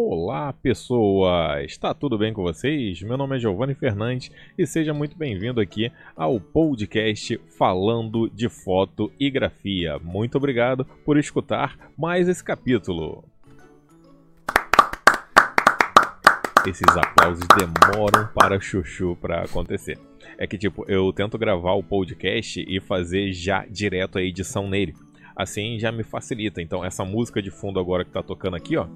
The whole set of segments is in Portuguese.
Olá, pessoas! Está tudo bem com vocês? Meu nome é Giovanni Fernandes e seja muito bem-vindo aqui ao podcast Falando de Foto e Grafia. Muito obrigado por escutar mais esse capítulo. Esses aplausos demoram para chuchu para acontecer. É que tipo, eu tento gravar o podcast e fazer já direto a edição nele. Assim já me facilita. Então essa música de fundo agora que tá tocando aqui, ó,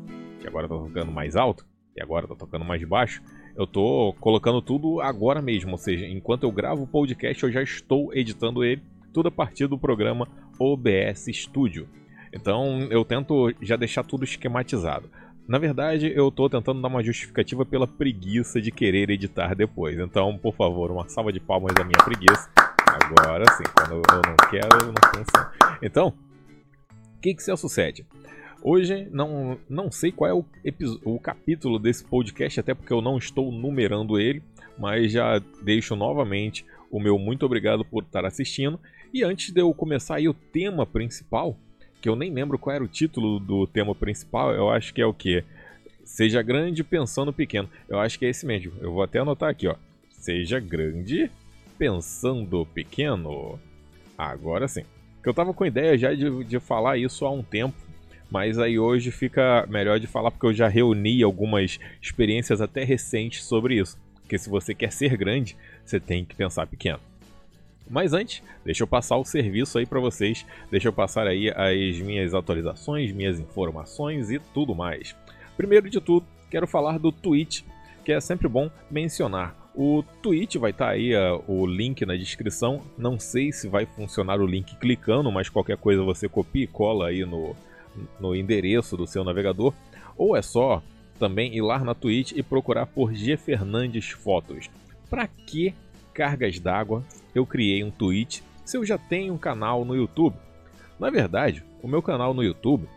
que agora tá tocando mais alto, e agora tá tocando mais baixo, eu tô colocando tudo agora mesmo, ou seja, enquanto eu gravo o podcast, eu já estou editando ele, tudo a partir do programa OBS Studio. Então eu tento já deixar tudo esquematizado. Na verdade, eu estou tentando dar uma justificativa pela preguiça de querer editar depois. Então, por favor, uma salva de palmas da minha preguiça. Agora sim, quando eu não quero, não funciona. Então, o que que se sucede? Hoje não, não sei qual é o, o capítulo desse podcast, até porque eu não estou numerando ele, mas já deixo novamente o meu muito obrigado por estar assistindo. E antes de eu começar aí o tema principal, que eu nem lembro qual era o título do tema principal, eu acho que é o que? Seja grande pensando pequeno. Eu acho que é esse mesmo. Eu vou até anotar aqui, ó. Seja grande pensando pequeno. Agora sim. Que eu tava com ideia já de, de falar isso há um tempo, mas aí hoje fica melhor de falar porque eu já reuni algumas experiências até recentes sobre isso. Porque se você quer ser grande, você tem que pensar pequeno. Mas antes, deixa eu passar o serviço aí para vocês, deixa eu passar aí as minhas atualizações, minhas informações e tudo mais. Primeiro de tudo, quero falar do Twitch, que é sempre bom mencionar. O Twitch vai estar tá aí uh, o link na descrição. Não sei se vai funcionar o link clicando, mas qualquer coisa você copia e cola aí no, no endereço do seu navegador, ou é só também ir lá na Twitch e procurar por G Fernandes Fotos. Para que cargas d'água eu criei um Twitch se eu já tenho um canal no YouTube? Na verdade, o meu canal no YouTube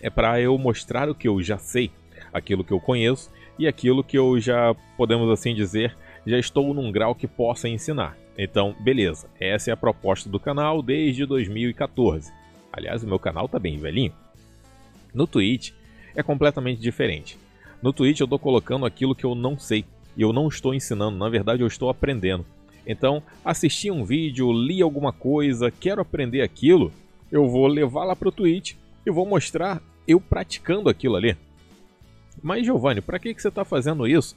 é para eu mostrar o que eu já sei, aquilo que eu conheço e aquilo que eu já, podemos assim dizer, já estou num grau que possa ensinar. Então, beleza, essa é a proposta do canal desde 2014. Aliás, o meu canal tá bem velhinho. No Twitch é completamente diferente. No Twitch eu tô colocando aquilo que eu não sei e eu não estou ensinando, na verdade eu estou aprendendo. Então, assisti um vídeo, li alguma coisa, quero aprender aquilo, eu vou levar lá pro Twitch e vou mostrar eu praticando aquilo ali. Mas Giovanni, para que, que você está fazendo isso?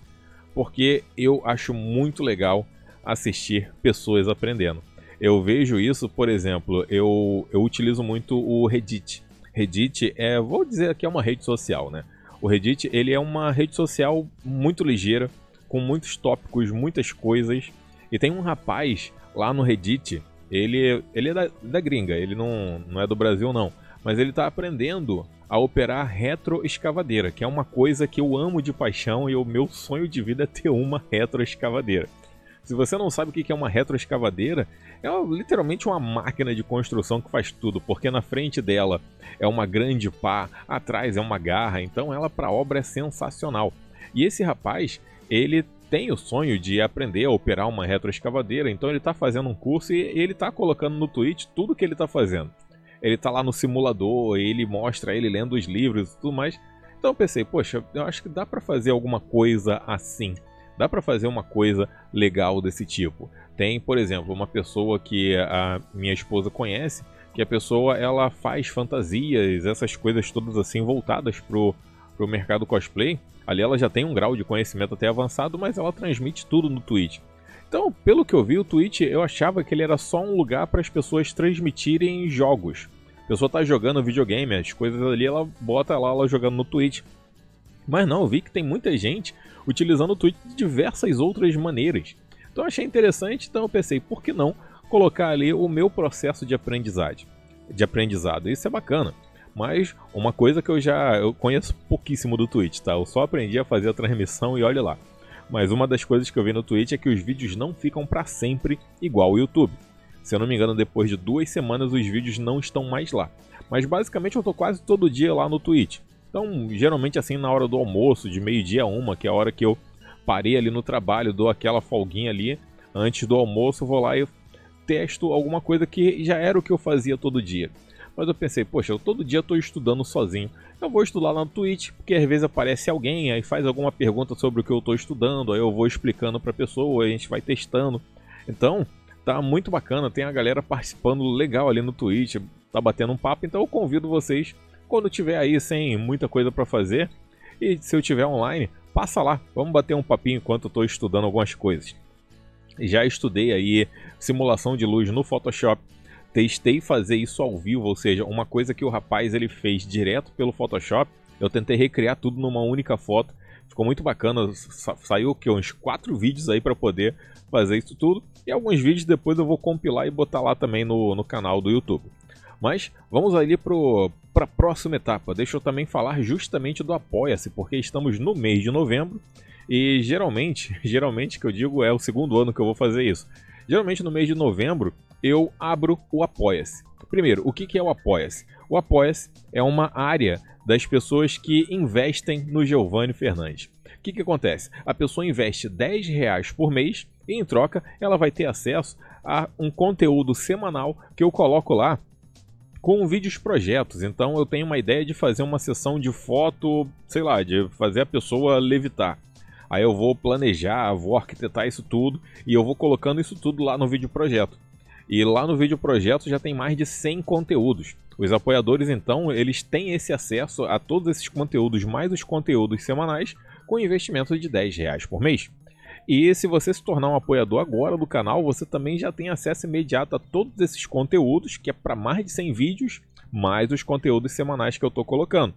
Porque eu acho muito legal assistir pessoas aprendendo. Eu vejo isso, por exemplo, eu, eu utilizo muito o Reddit. Reddit é, vou dizer que é uma rede social, né? O Reddit, ele é uma rede social muito ligeira, com muitos tópicos, muitas coisas. E tem um rapaz lá no Reddit, ele, ele é da, da gringa, ele não, não é do Brasil não, mas ele está aprendendo a operar retroescavadeira, que é uma coisa que eu amo de paixão e o meu sonho de vida é ter uma retroescavadeira. Se você não sabe o que é uma retroescavadeira, é literalmente uma máquina de construção que faz tudo, porque na frente dela é uma grande pá, atrás é uma garra, então ela para obra é sensacional. E esse rapaz, ele tem o sonho de aprender a operar uma retroescavadeira, então ele está fazendo um curso e ele está colocando no Twitch tudo que ele está fazendo. Ele está lá no simulador, ele mostra ele lendo os livros e tudo mais. Então eu pensei, poxa, eu acho que dá para fazer alguma coisa assim. Dá para fazer uma coisa legal desse tipo. Tem, por exemplo, uma pessoa que a minha esposa conhece, que a pessoa ela faz fantasias, essas coisas todas assim voltadas pro, pro mercado cosplay. Ali ela já tem um grau de conhecimento até avançado, mas ela transmite tudo no Twitch. Então, pelo que eu vi, o Twitch eu achava que ele era só um lugar para as pessoas transmitirem jogos. A pessoa tá jogando videogame, as coisas ali, ela bota lá ela jogando no Twitch. Mas não, eu vi que tem muita gente utilizando o Twitch de diversas outras maneiras. Então achei interessante, então eu pensei, por que não colocar ali o meu processo de aprendizagem, de aprendizado? Isso é bacana. Mas uma coisa que eu já eu conheço pouquíssimo do Twitch, tá? Eu só aprendi a fazer a transmissão e olha lá. Mas uma das coisas que eu vi no Twitch é que os vídeos não ficam para sempre igual o YouTube. Se eu não me engano, depois de duas semanas os vídeos não estão mais lá. Mas basicamente eu tô quase todo dia lá no Twitch. Então, geralmente assim na hora do almoço, de meio-dia a uma, que é a hora que eu parei ali no trabalho, dou aquela folguinha ali, antes do almoço, vou lá e testo alguma coisa que já era o que eu fazia todo dia. Mas eu pensei, poxa, eu todo dia estou estudando sozinho. Eu vou estudar lá no Twitch, porque às vezes aparece alguém, aí faz alguma pergunta sobre o que eu estou estudando, aí eu vou explicando para a pessoa, a gente vai testando. Então, tá muito bacana, tem a galera participando legal ali no Twitch, tá batendo um papo, então eu convido vocês, quando tiver aí sem muita coisa para fazer, e se eu tiver online, passa lá, vamos bater um papinho enquanto eu estou estudando algumas coisas. Já estudei aí simulação de luz no Photoshop, testei fazer isso ao vivo, ou seja, uma coisa que o rapaz ele fez direto pelo Photoshop, eu tentei recriar tudo numa única foto, ficou muito bacana, Sa saiu que uns quatro vídeos aí para poder fazer isso tudo, e alguns vídeos depois eu vou compilar e botar lá também no, no canal do YouTube. Mas vamos ali para a próxima etapa. Deixa eu também falar justamente do Apoia-se, porque estamos no mês de novembro e geralmente, geralmente que eu digo é o segundo ano que eu vou fazer isso. Geralmente no mês de novembro eu abro o Apoia-se. Primeiro, o que é o Apoia-se? O Apoia-se é uma área das pessoas que investem no Giovanni Fernandes. O que, que acontece? A pessoa investe 10 reais por mês e em troca ela vai ter acesso a um conteúdo semanal que eu coloco lá com vídeos projetos. Então eu tenho uma ideia de fazer uma sessão de foto, sei lá, de fazer a pessoa levitar. Aí eu vou planejar, vou arquitetar isso tudo e eu vou colocando isso tudo lá no vídeo projeto. E lá no vídeo projeto já tem mais de 100 conteúdos. Os apoiadores então, eles têm esse acesso a todos esses conteúdos, mais os conteúdos semanais, com investimento de 10 reais por mês. E se você se tornar um apoiador agora do canal, você também já tem acesso imediato a todos esses conteúdos, que é para mais de 100 vídeos, mais os conteúdos semanais que eu estou colocando.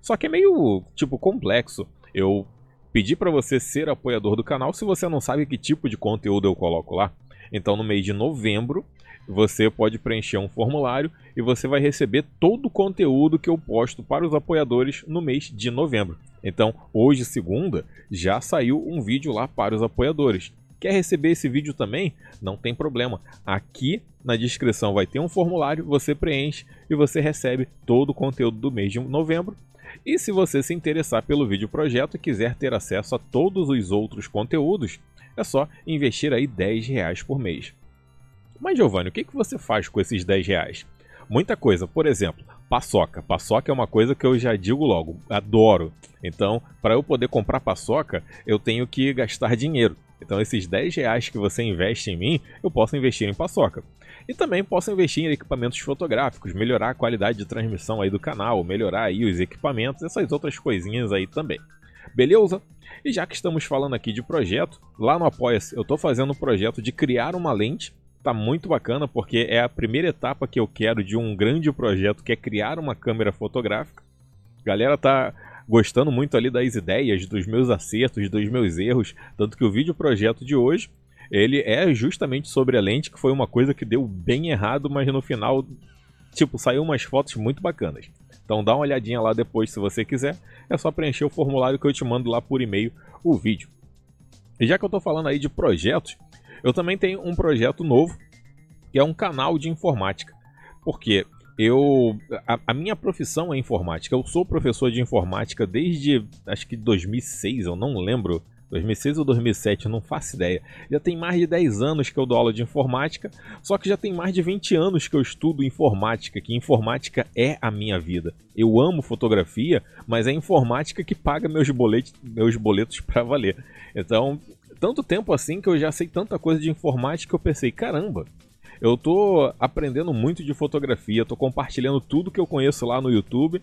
Só que é meio, tipo, complexo. Eu pedi para você ser apoiador do canal se você não sabe que tipo de conteúdo eu coloco lá. Então, no mês de novembro, você pode preencher um formulário e você vai receber todo o conteúdo que eu posto para os apoiadores no mês de novembro. Então, hoje, segunda, já saiu um vídeo lá para os apoiadores. Quer receber esse vídeo também? Não tem problema. Aqui na descrição vai ter um formulário, você preenche e você recebe todo o conteúdo do mês de novembro. E se você se interessar pelo vídeo projeto e quiser ter acesso a todos os outros conteúdos, é só investir aí 10 reais por mês. Mas Giovanni, o que, que você faz com esses 10 reais? Muita coisa, por exemplo, paçoca. Paçoca é uma coisa que eu já digo logo, adoro. Então, para eu poder comprar paçoca, eu tenho que gastar dinheiro. Então, esses 10 reais que você investe em mim, eu posso investir em paçoca. E também posso investir em equipamentos fotográficos, melhorar a qualidade de transmissão aí do canal, melhorar aí os equipamentos, essas outras coisinhas aí também. Beleza? E já que estamos falando aqui de projeto, lá no Apoia-se eu estou fazendo um projeto de criar uma lente tá muito bacana porque é a primeira etapa que eu quero de um grande projeto que é criar uma câmera fotográfica. A galera tá gostando muito ali das ideias, dos meus acertos, dos meus erros, tanto que o vídeo projeto de hoje ele é justamente sobre a lente, que foi uma coisa que deu bem errado, mas no final, tipo, saiu umas fotos muito bacanas. Então dá uma olhadinha lá depois se você quiser. É só preencher o formulário que eu te mando lá por e-mail o vídeo. E já que eu tô falando aí de projetos, eu também tenho um projeto novo, que é um canal de informática. Porque eu a, a, minha profissão é informática. Eu sou professor de informática desde acho que 2006, eu não lembro. 2006 ou 2007, eu não faço ideia. Já tem mais de 10 anos que eu dou aula de informática, só que já tem mais de 20 anos que eu estudo informática, que informática é a minha vida. Eu amo fotografia, mas é informática que paga meus boletos, meus boletos para valer. Então, tanto tempo assim que eu já sei tanta coisa de informática que eu pensei, caramba, eu tô aprendendo muito de fotografia, tô compartilhando tudo que eu conheço lá no YouTube.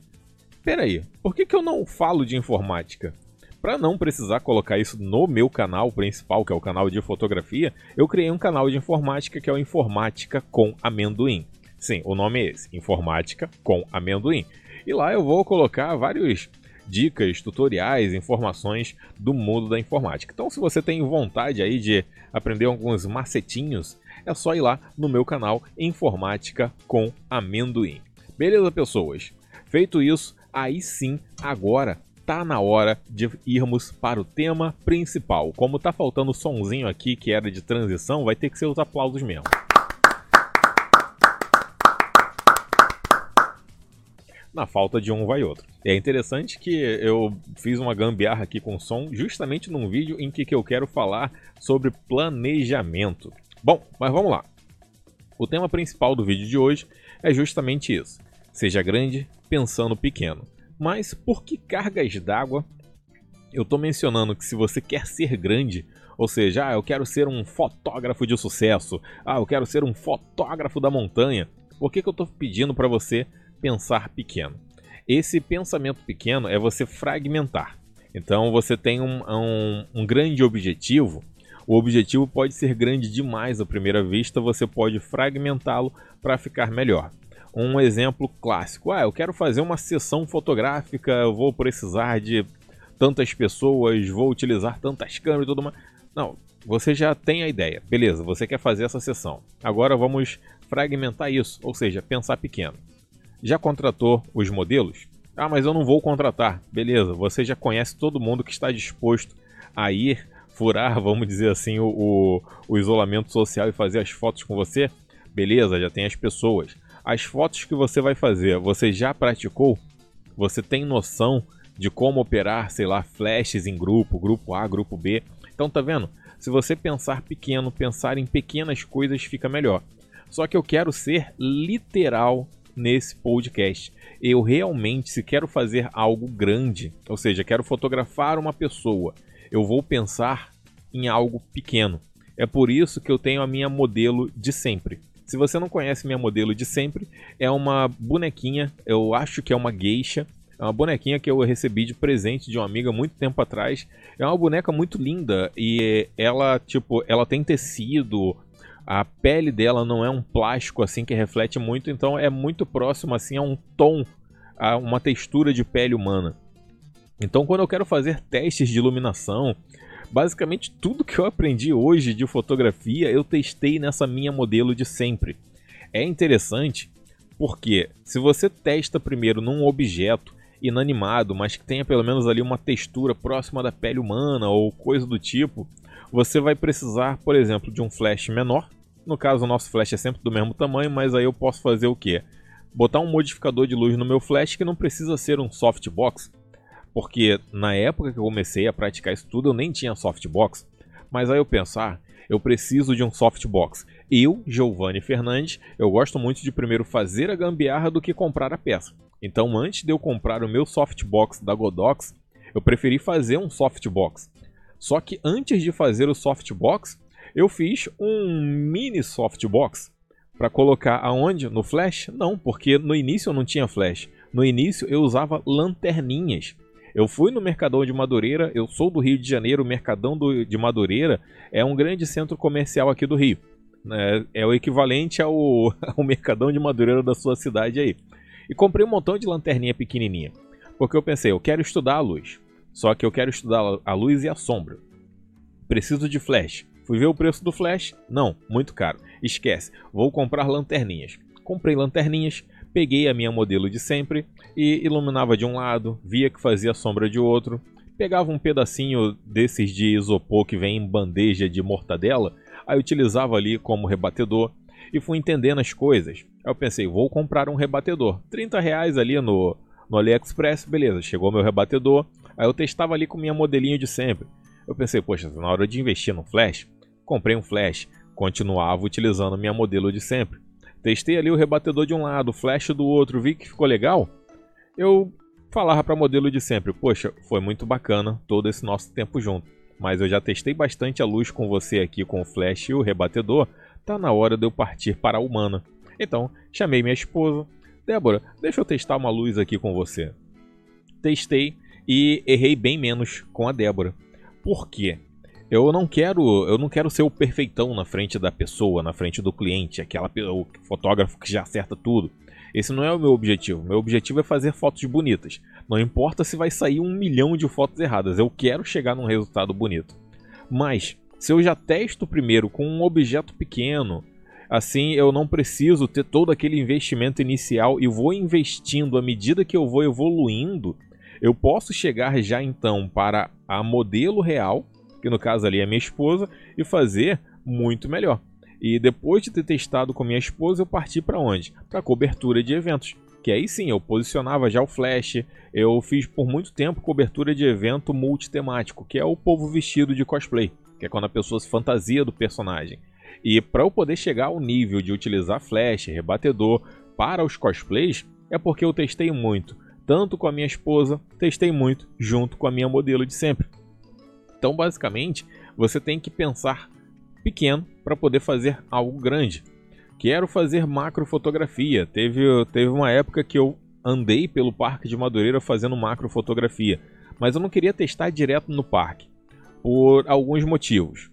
Pera aí, por que, que eu não falo de informática? Para não precisar colocar isso no meu canal principal, que é o canal de fotografia, eu criei um canal de informática que é o Informática com Amendoim. Sim, o nome é esse, Informática com Amendoim. E lá eu vou colocar vários dicas, tutoriais, informações do mundo da informática. Então, se você tem vontade aí de aprender alguns macetinhos, é só ir lá no meu canal Informática com Amendoim. Beleza, pessoas? Feito isso, aí sim, agora tá na hora de irmos para o tema principal. Como tá faltando o sonzinho aqui que era de transição, vai ter que ser os aplausos mesmo. Na falta de um vai outro. E é interessante que eu fiz uma gambiarra aqui com som justamente num vídeo em que, eu quero falar sobre planejamento. Bom, mas vamos lá. O tema principal do vídeo de hoje é justamente isso. Seja grande pensando pequeno. Mas por que cargas d'água? Eu estou mencionando que se você quer ser grande, ou seja, ah, eu quero ser um fotógrafo de sucesso, ah, eu quero ser um fotógrafo da montanha, por que, que eu estou pedindo para você pensar pequeno? Esse pensamento pequeno é você fragmentar. Então você tem um, um, um grande objetivo, o objetivo pode ser grande demais à primeira vista, você pode fragmentá-lo para ficar melhor. Um exemplo clássico: ah, eu quero fazer uma sessão fotográfica, eu vou precisar de tantas pessoas, vou utilizar tantas câmeras e tudo mais. Não, você já tem a ideia. Beleza, você quer fazer essa sessão. Agora vamos fragmentar isso, ou seja, pensar pequeno. Já contratou os modelos? Ah, mas eu não vou contratar. Beleza, você já conhece todo mundo que está disposto a ir furar, vamos dizer assim, o, o, o isolamento social e fazer as fotos com você? Beleza, já tem as pessoas. As fotos que você vai fazer, você já praticou? Você tem noção de como operar, sei lá, flashes em grupo, grupo A, grupo B? Então tá vendo? Se você pensar pequeno, pensar em pequenas coisas fica melhor. Só que eu quero ser literal nesse podcast. Eu realmente, se quero fazer algo grande, ou seja, quero fotografar uma pessoa, eu vou pensar em algo pequeno. É por isso que eu tenho a minha modelo de sempre. Se você não conhece minha modelo de sempre, é uma bonequinha, eu acho que é uma geisha, é uma bonequinha que eu recebi de presente de uma amiga muito tempo atrás. É uma boneca muito linda e ela, tipo, ela tem tecido, a pele dela não é um plástico assim que reflete muito, então é muito próximo assim a um tom, a uma textura de pele humana. Então, quando eu quero fazer testes de iluminação, basicamente tudo que eu aprendi hoje de fotografia eu testei nessa minha modelo de sempre. É interessante porque se você testa primeiro num objeto inanimado, mas que tenha pelo menos ali uma textura próxima da pele humana ou coisa do tipo, você vai precisar, por exemplo, de um flash menor. No caso, o nosso flash é sempre do mesmo tamanho, mas aí eu posso fazer o que? Botar um modificador de luz no meu flash que não precisa ser um softbox, porque na época que eu comecei a praticar isso tudo eu nem tinha softbox, mas aí eu pensar, ah, eu preciso de um softbox. Eu, Giovanni Fernandes, eu gosto muito de primeiro fazer a gambiarra do que comprar a peça. Então, antes de eu comprar o meu softbox da Godox, eu preferi fazer um softbox. Só que antes de fazer o softbox, eu fiz um mini softbox para colocar aonde? No flash? Não, porque no início eu não tinha flash. No início eu usava lanterninhas. Eu fui no Mercadão de Madureira, eu sou do Rio de Janeiro, o Mercadão do, de Madureira é um grande centro comercial aqui do Rio. É, é o equivalente ao, ao Mercadão de Madureira da sua cidade aí. E comprei um montão de lanterninha pequenininha. Porque eu pensei, eu quero estudar a luz. Só que eu quero estudar a luz e a sombra. Preciso de flash. Fui ver o preço do flash? Não, muito caro. Esquece, vou comprar lanterninhas. Comprei lanterninhas, peguei a minha modelo de sempre e iluminava de um lado, via que fazia sombra de outro, pegava um pedacinho desses de isopor que vem em bandeja de mortadela, aí utilizava ali como rebatedor e fui entendendo as coisas. Aí eu pensei, vou comprar um rebatedor. 30 reais ali no, no AliExpress, beleza, chegou meu rebatedor. Aí eu testava ali com minha modelinho de sempre. Eu pensei, poxa, na hora de investir no flash, comprei um flash, continuava utilizando minha modelo de sempre. Testei ali o rebatedor de um lado, o flash do outro, vi que ficou legal. Eu falava para modelo de sempre, poxa, foi muito bacana todo esse nosso tempo junto. Mas eu já testei bastante a luz com você aqui com o flash e o rebatedor, tá na hora de eu partir para a humana. Então, chamei minha esposa. Débora, deixa eu testar uma luz aqui com você. Testei e errei bem menos com a Débora. Por quê? Eu não quero, eu não quero ser o perfeitão na frente da pessoa, na frente do cliente, aquela o fotógrafo que já acerta tudo. Esse não é o meu objetivo. Meu objetivo é fazer fotos bonitas. Não importa se vai sair um milhão de fotos erradas, eu quero chegar num resultado bonito. Mas se eu já testo primeiro com um objeto pequeno, assim eu não preciso ter todo aquele investimento inicial e vou investindo à medida que eu vou evoluindo, eu posso chegar já então para a modelo real, que no caso ali é minha esposa, e fazer muito melhor. E depois de ter testado com minha esposa, eu parti para onde? Para cobertura de eventos. Que aí sim, eu posicionava já o flash, eu fiz por muito tempo cobertura de evento multitemático, que é o povo vestido de cosplay que é quando a pessoa se fantasia do personagem. E para eu poder chegar ao nível de utilizar flash, rebatedor para os cosplays, É porque eu testei muito, tanto com a minha esposa, testei muito junto com a minha modelo de sempre. Então, basicamente, você tem que pensar pequeno para poder fazer algo grande. Quero fazer macrofotografia. Teve, teve uma época que eu andei pelo Parque de Madureira fazendo macrofotografia, mas eu não queria testar direto no parque por alguns motivos.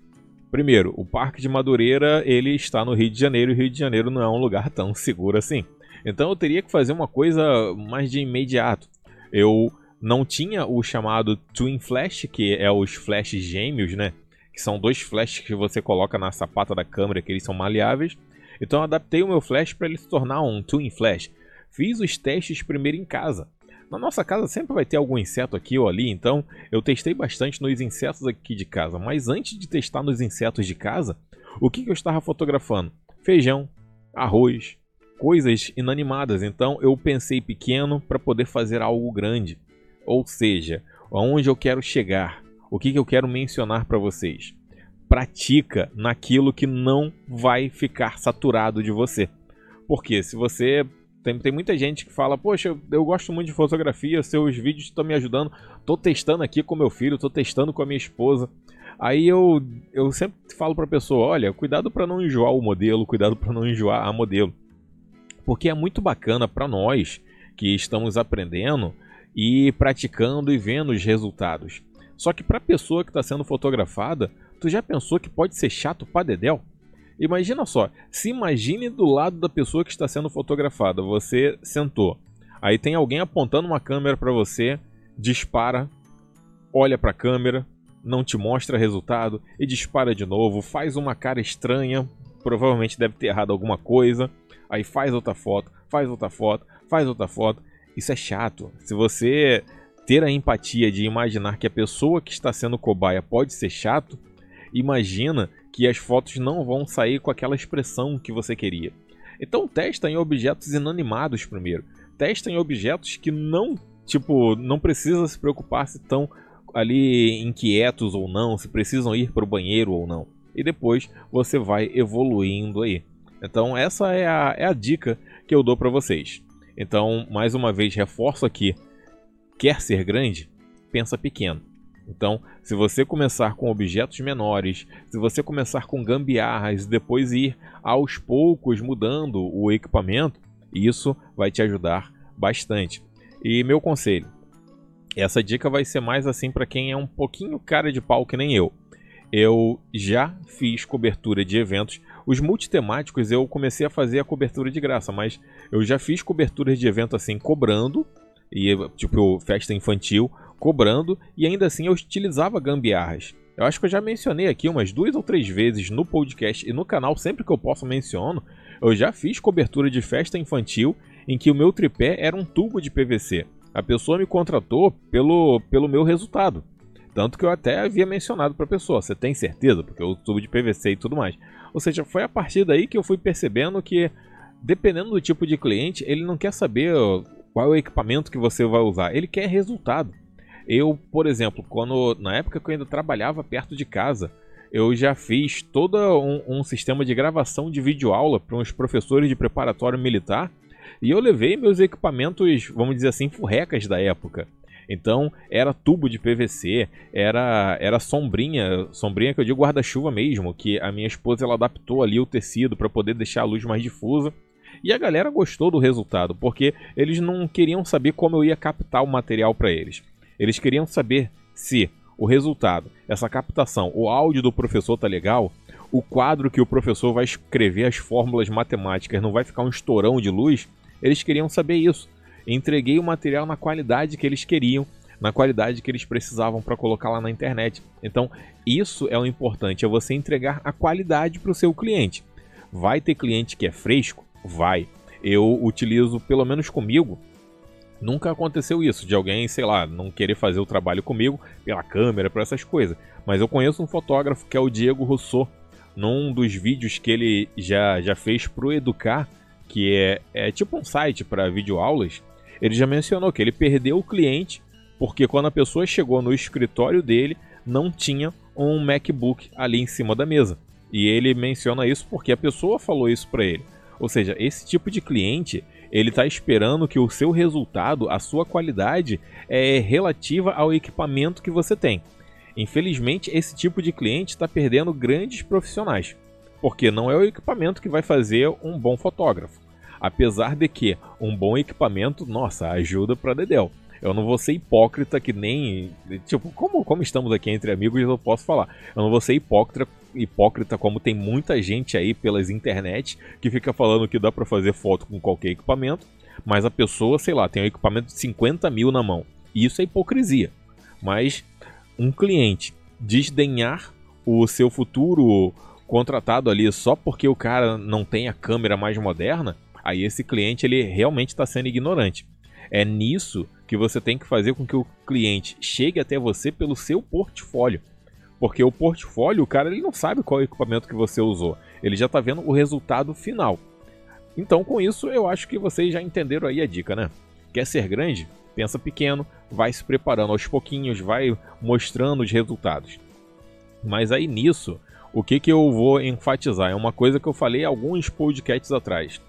Primeiro, o Parque de Madureira ele está no Rio de Janeiro e o Rio de Janeiro não é um lugar tão seguro assim. Então eu teria que fazer uma coisa mais de imediato. Eu não tinha o chamado Twin Flash, que é os flashes gêmeos, né? Que são dois flashes que você coloca na sapata da câmera, que eles são maleáveis. Então eu adaptei o meu flash para ele se tornar um Twin Flash. Fiz os testes primeiro em casa. Na nossa casa sempre vai ter algum inseto aqui ou ali, então eu testei bastante nos insetos aqui de casa. Mas antes de testar nos insetos de casa, o que, que eu estava fotografando? Feijão, arroz, coisas inanimadas. Então eu pensei pequeno para poder fazer algo grande. Ou seja, aonde eu quero chegar, o que, que eu quero mencionar para vocês. Pratica naquilo que não vai ficar saturado de você. Porque se você. Tem, tem muita gente que fala, poxa, eu gosto muito de fotografia, seus vídeos estão me ajudando, tô testando aqui com meu filho, tô testando com a minha esposa. Aí eu, eu sempre falo pra pessoa, olha, cuidado para não enjoar o modelo, cuidado para não enjoar a modelo. Porque é muito bacana para nós que estamos aprendendo e praticando e vendo os resultados. Só que para a pessoa que está sendo fotografada, tu já pensou que pode ser chato para dedéu? Imagina só, se imagine do lado da pessoa que está sendo fotografada. Você sentou, aí tem alguém apontando uma câmera para você, dispara, olha para a câmera, não te mostra resultado e dispara de novo, faz uma cara estranha, provavelmente deve ter errado alguma coisa, aí faz outra foto, faz outra foto, faz outra foto isso é chato. Se você ter a empatia de imaginar que a pessoa que está sendo cobaia pode ser chato, imagina que as fotos não vão sair com aquela expressão que você queria. Então testa em objetos inanimados primeiro. Testa em objetos que não, tipo, não precisa se preocupar se estão ali inquietos ou não, se precisam ir para o banheiro ou não. E depois você vai evoluindo aí. Então essa é a, é a dica que eu dou para vocês. Então, mais uma vez, reforço aqui: quer ser grande? Pensa pequeno. Então, se você começar com objetos menores, se você começar com gambiarras e depois ir aos poucos mudando o equipamento, isso vai te ajudar bastante. E meu conselho: essa dica vai ser mais assim para quem é um pouquinho cara de pau que nem eu. Eu já fiz cobertura de eventos os multitemáticos eu comecei a fazer a cobertura de graça, mas eu já fiz coberturas de evento assim cobrando, e tipo festa infantil, cobrando, e ainda assim eu utilizava gambiarras. Eu acho que eu já mencionei aqui umas duas ou três vezes no podcast e no canal, sempre que eu posso menciono. Eu já fiz cobertura de festa infantil em que o meu tripé era um tubo de PVC. A pessoa me contratou pelo, pelo meu resultado. Tanto que eu até havia mencionado para a pessoa, você tem certeza? Porque eu tubo de PVC e tudo mais. Ou seja, foi a partir daí que eu fui percebendo que, dependendo do tipo de cliente, ele não quer saber qual é o equipamento que você vai usar, ele quer resultado. Eu, por exemplo, quando na época que eu ainda trabalhava perto de casa, eu já fiz todo um, um sistema de gravação de videoaula para uns professores de preparatório militar e eu levei meus equipamentos, vamos dizer assim, furrecas da época. Então era tubo de PVC, era era sombrinha, sombrinha que eu digo guarda-chuva mesmo, que a minha esposa ela adaptou ali o tecido para poder deixar a luz mais difusa. E a galera gostou do resultado, porque eles não queriam saber como eu ia captar o material para eles. Eles queriam saber se o resultado, essa captação, o áudio do professor tá legal, o quadro que o professor vai escrever as fórmulas matemáticas não vai ficar um estourão de luz. Eles queriam saber isso entreguei o material na qualidade que eles queriam, na qualidade que eles precisavam para colocar lá na internet. Então, isso é o importante, é você entregar a qualidade para o seu cliente. Vai ter cliente que é fresco? Vai. Eu utilizo, pelo menos comigo, nunca aconteceu isso, de alguém, sei lá, não querer fazer o trabalho comigo pela câmera, por essas coisas. Mas eu conheço um fotógrafo que é o Diego Rousseau. Num dos vídeos que ele já, já fez pro Educar, que é, é tipo um site para videoaulas, ele já mencionou que ele perdeu o cliente porque quando a pessoa chegou no escritório dele, não tinha um MacBook ali em cima da mesa. E ele menciona isso porque a pessoa falou isso para ele. Ou seja, esse tipo de cliente, Ele está esperando que o seu resultado, a sua qualidade, é relativa ao equipamento que você tem. Infelizmente, esse tipo de cliente está perdendo grandes profissionais, porque não é o equipamento que vai fazer um bom fotógrafo. Apesar de que um bom equipamento, nossa, ajuda para Dedel. Eu não vou ser hipócrita que nem. Tipo, como, como estamos aqui entre amigos, eu posso falar. Eu não vou ser hipócrita, hipócrita como tem muita gente aí pelas internet que fica falando que dá para fazer foto com qualquer equipamento, mas a pessoa, sei lá, tem um equipamento de 50 mil na mão. Isso é hipocrisia. Mas um cliente desdenhar o seu futuro contratado ali só porque o cara não tem a câmera mais moderna, aí esse cliente ele realmente está sendo ignorante. É nisso que você tem que fazer com que o cliente chegue até você pelo seu portfólio. Porque o portfólio, o cara ele não sabe qual equipamento que você usou. Ele já está vendo o resultado final. Então, com isso, eu acho que vocês já entenderam aí a dica, né? Quer ser grande? Pensa pequeno, vai se preparando aos pouquinhos, vai mostrando os resultados. Mas aí nisso, o que, que eu vou enfatizar? É uma coisa que eu falei alguns podcasts atrás.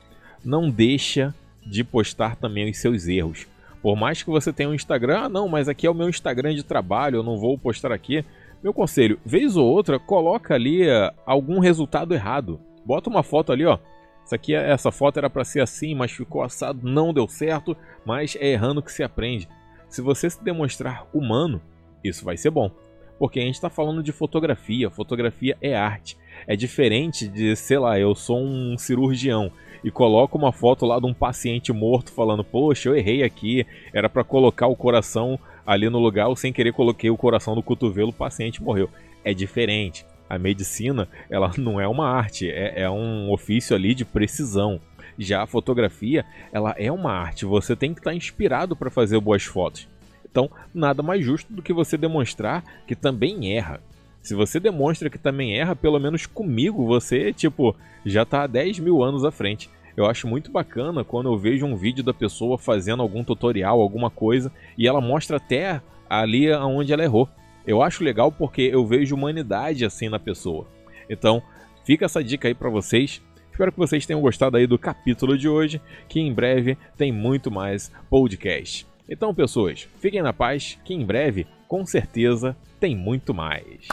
Não deixa de postar também os seus erros. Por mais que você tenha um Instagram, ah, não, mas aqui é o meu Instagram de trabalho, eu não vou postar aqui. Meu conselho, vez ou outra, coloca ali uh, algum resultado errado. Bota uma foto ali, ó. Isso aqui, essa foto era para ser assim, mas ficou assado, não deu certo, mas é errando que se aprende. Se você se demonstrar humano, isso vai ser bom. Porque a gente está falando de fotografia, fotografia é arte. É diferente de, sei lá, eu sou um cirurgião e coloco uma foto lá de um paciente morto falando: Poxa, eu errei aqui, era para colocar o coração ali no lugar, eu sem querer coloquei o coração no cotovelo, o paciente morreu. É diferente. A medicina, ela não é uma arte, é, é um ofício ali de precisão. Já a fotografia, ela é uma arte, você tem que estar tá inspirado para fazer boas fotos. Então, nada mais justo do que você demonstrar que também erra. Se você demonstra que também erra, pelo menos comigo, você, tipo, já tá há 10 mil anos à frente. Eu acho muito bacana quando eu vejo um vídeo da pessoa fazendo algum tutorial, alguma coisa, e ela mostra até ali onde ela errou. Eu acho legal porque eu vejo humanidade assim na pessoa. Então, fica essa dica aí para vocês. Espero que vocês tenham gostado aí do capítulo de hoje, que em breve tem muito mais podcast. Então, pessoas, fiquem na paz, que em breve, com certeza, tem muito mais.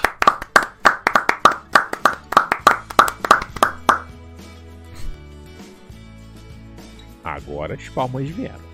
Agora as palmas vieram.